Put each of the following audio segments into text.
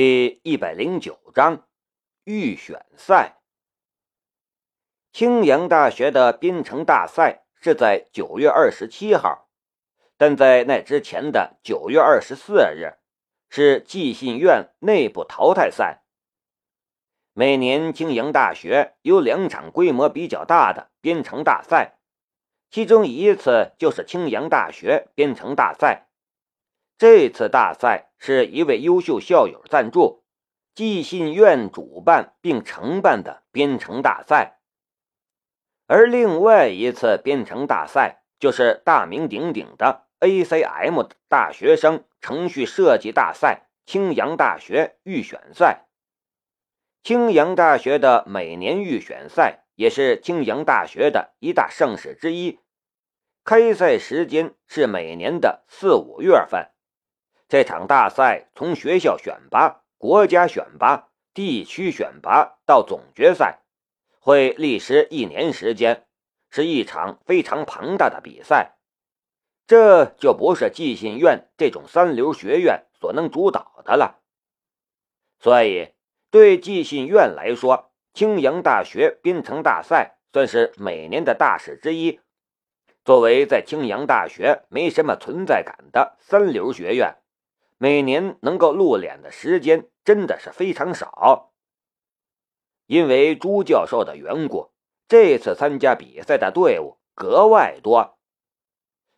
第一百零九章预选赛。青阳大学的编程大赛是在九月二十七号，但在那之前的九月二十四日是寄信院内部淘汰赛。每年青阳大学有两场规模比较大的编程大赛，其中一次就是青阳大学编程大赛。这次大赛是一位优秀校友赞助，寄信院主办并承办的编程大赛。而另外一次编程大赛就是大名鼎鼎的 ACM 大学生程序设计大赛——青阳大学预选赛。青阳大学的每年预选赛也是青阳大学的一大盛事之一，开赛时间是每年的四五月份。这场大赛从学校选拔、国家选拔、地区选拔到总决赛，会历时一年时间，是一场非常庞大的比赛。这就不是寄信院这种三流学院所能主导的了。所以，对寄信院来说，青阳大学编程大赛算是每年的大事之一。作为在青阳大学没什么存在感的三流学院。每年能够露脸的时间真的是非常少，因为朱教授的缘故，这次参加比赛的队伍格外多。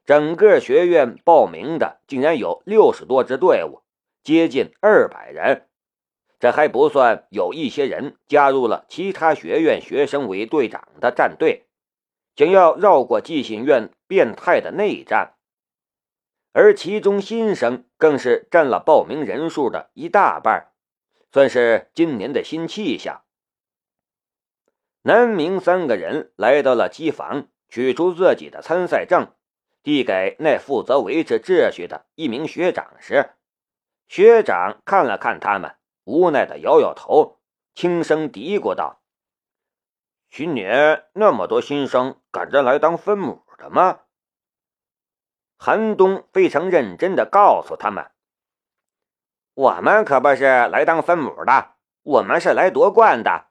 整个学院报名的竟然有六十多支队伍，接近二百人。这还不算有一些人加入了其他学院学生为队长的战队，想要绕过寄信院变态的内战。而其中新生更是占了报名人数的一大半，算是今年的新气象。南明三个人来到了机房，取出自己的参赛证，递给那负责维持秩序的一名学长时，学长看了看他们，无奈的摇摇头，轻声嘀咕道：“今年那么多新生赶着来当分母的吗？”韩东非常认真的告诉他们：“我们可不是来当分母的，我们是来夺冠的。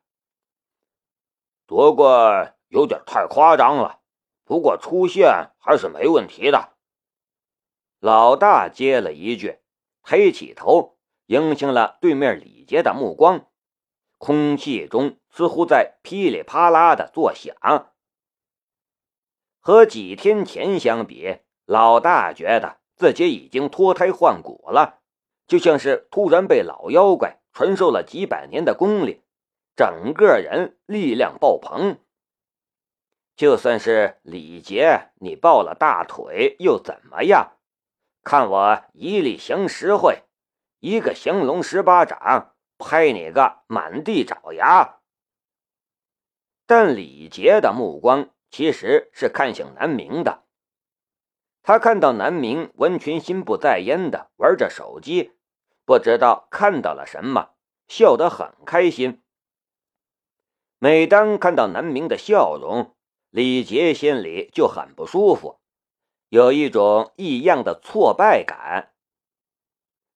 夺冠有点太夸张了，不过出线还是没问题的。”老大接了一句，抬起头迎向了对面李杰的目光，空气中似乎在噼里啪啦的作响。和几天前相比。老大觉得自己已经脱胎换骨了，就像是突然被老妖怪传授了几百年的功力，整个人力量爆棚。就算是李杰，你抱了大腿又怎么样？看我一力降十会，一个降龙十八掌，拍你个满地找牙。但李杰的目光其实是看向南明的。他看到南明完全心不在焉的玩着手机，不知道看到了什么，笑得很开心。每当看到南明的笑容，李杰心里就很不舒服，有一种异样的挫败感。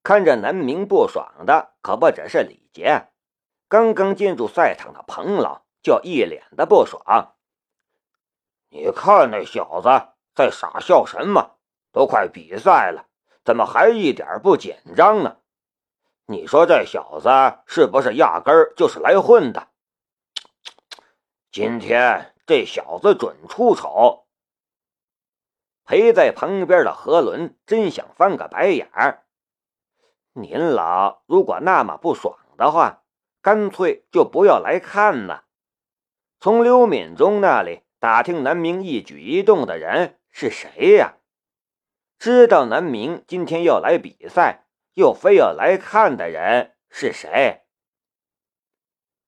看着南明不爽的可不只是李杰，刚刚进入赛场的彭老就一脸的不爽。你看那小子。在傻笑什么？都快比赛了，怎么还一点不紧张呢？你说这小子是不是压根儿就是来混的？今天这小子准出丑。陪在旁边的何伦真想翻个白眼儿。您老如果那么不爽的话，干脆就不要来看呢。从刘敏中那里打听南明一举一动的人。是谁呀？知道南明今天要来比赛，又非要来看的人是谁？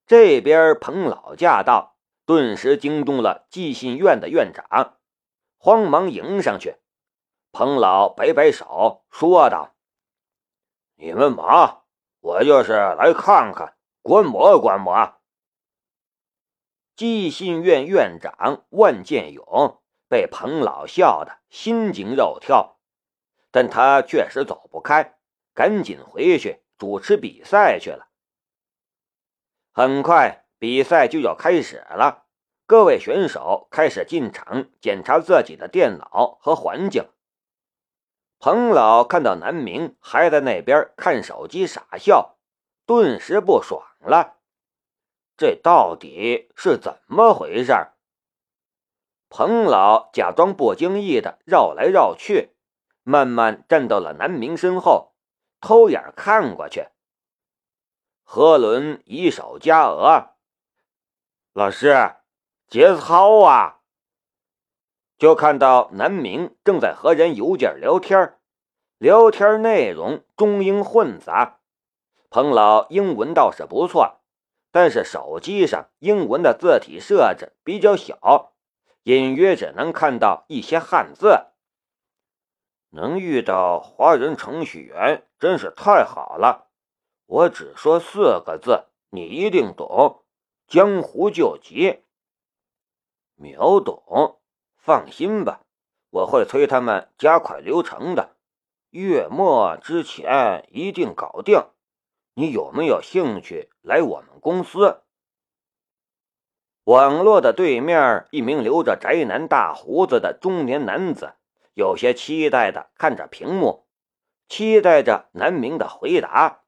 这边彭老驾到，顿时惊动了寄信院的院长，慌忙迎上去。彭老摆摆手，说道：“你们忙，我就是来看看，观摩观摩。”寄信院院长万建勇。被彭老笑得心惊肉跳，但他确实走不开，赶紧回去主持比赛去了。很快，比赛就要开始了。各位选手开始进场检查自己的电脑和环境。彭老看到南明还在那边看手机傻笑，顿时不爽了。这到底是怎么回事？彭老假装不经意的绕来绕去，慢慢站到了南明身后，偷眼看过去。何伦以手加额，老师。节操啊！就看到南明正在和人邮件聊天，聊天内容中英混杂。彭老英文倒是不错，但是手机上英文的字体设置比较小，隐约只能看到一些汉字。能遇到华人程序员真是太好了。我只说四个字，你一定懂：江湖救急。秒懂，放心吧，我会催他们加快流程的，月末之前一定搞定。你有没有兴趣来我们公司？网络的对面，一名留着宅男大胡子的中年男子，有些期待的看着屏幕，期待着南明的回答。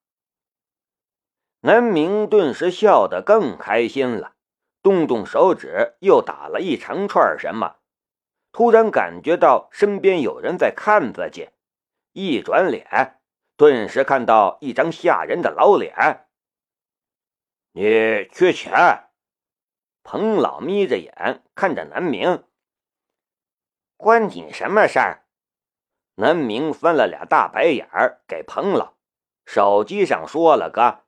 南明顿时笑得更开心了。动动手指，又打了一长串什么。突然感觉到身边有人在看自己，一转脸，顿时看到一张吓人的老脸。你缺钱？彭老眯着眼看着南明，关你什么事儿？南明翻了俩大白眼儿给彭老，手机上说了个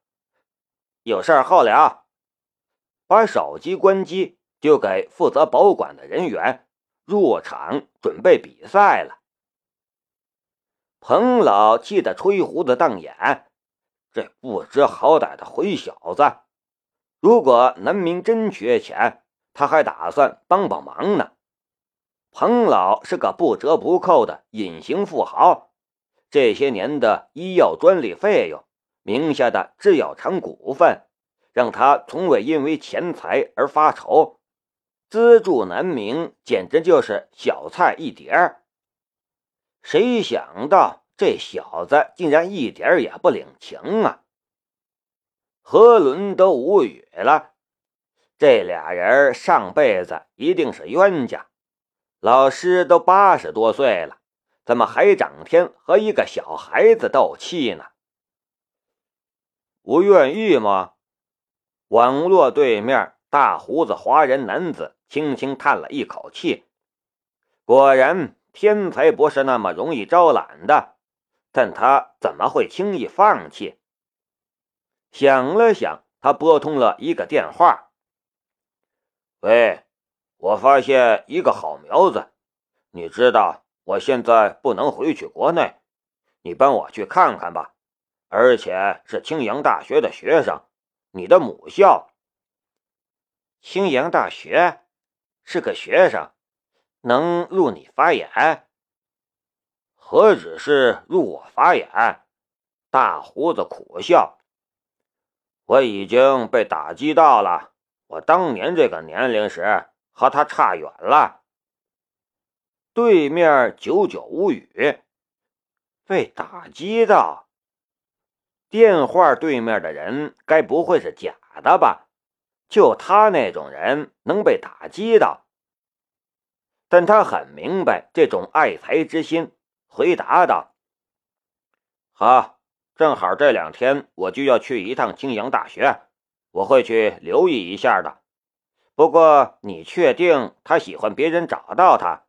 有事儿后聊。把手机关机，就给负责保管的人员入场准备比赛了。彭老气得吹胡子瞪眼，这不知好歹的混小子！如果南明真缺钱，他还打算帮帮忙呢。彭老是个不折不扣的隐形富豪，这些年的医药专利费用，名下的制药厂股份。让他从未因为钱财而发愁，资助南明简直就是小菜一碟儿。谁想到这小子竟然一点也不领情啊！何伦都无语了，这俩人上辈子一定是冤家。老师都八十多岁了，怎么还整天和一个小孩子斗气呢？不愿意吗？网络对面，大胡子华人男子轻轻叹了一口气。果然，天才不是那么容易招揽的，但他怎么会轻易放弃？想了想，他拨通了一个电话：“喂，我发现一个好苗子。你知道，我现在不能回去国内，你帮我去看看吧。而且是青阳大学的学生。”你的母校，青阳大学，是个学生，能入你法眼？何止是入我法眼？大胡子苦笑。我已经被打击到了，我当年这个年龄时和他差远了。对面久久无语，被打击到。电话对面的人该不会是假的吧？就他那种人能被打击到？但他很明白这种爱才之心，回答道：“好，正好这两天我就要去一趟青阳大学，我会去留意一下的。不过你确定他喜欢别人找到他？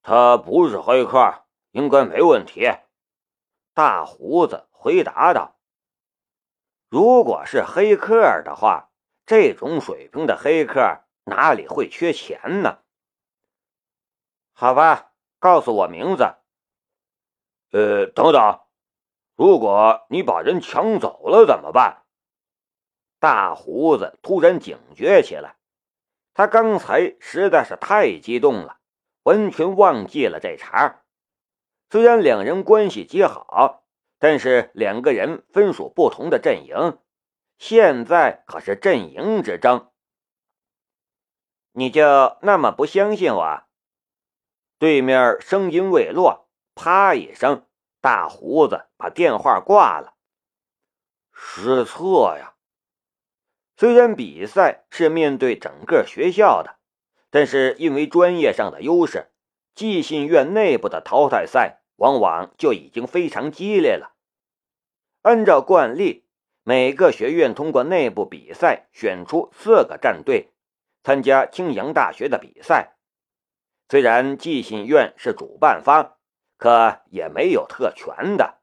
他不是黑客，应该没问题。”大胡子。回答道：“如果是黑客的话，这种水平的黑客哪里会缺钱呢？好吧，告诉我名字。呃，等等，如果你把人抢走了怎么办？”大胡子突然警觉起来，他刚才实在是太激动了，完全忘记了这茬。虽然两人关系极好。但是两个人分属不同的阵营，现在可是阵营之争。你就那么不相信我？对面声音未落，啪一声，大胡子把电话挂了。失策呀！虽然比赛是面对整个学校的，但是因为专业上的优势，寄信院内部的淘汰赛往往就已经非常激烈了。按照惯例，每个学院通过内部比赛选出四个战队参加青阳大学的比赛。虽然寄信院是主办方，可也没有特权的。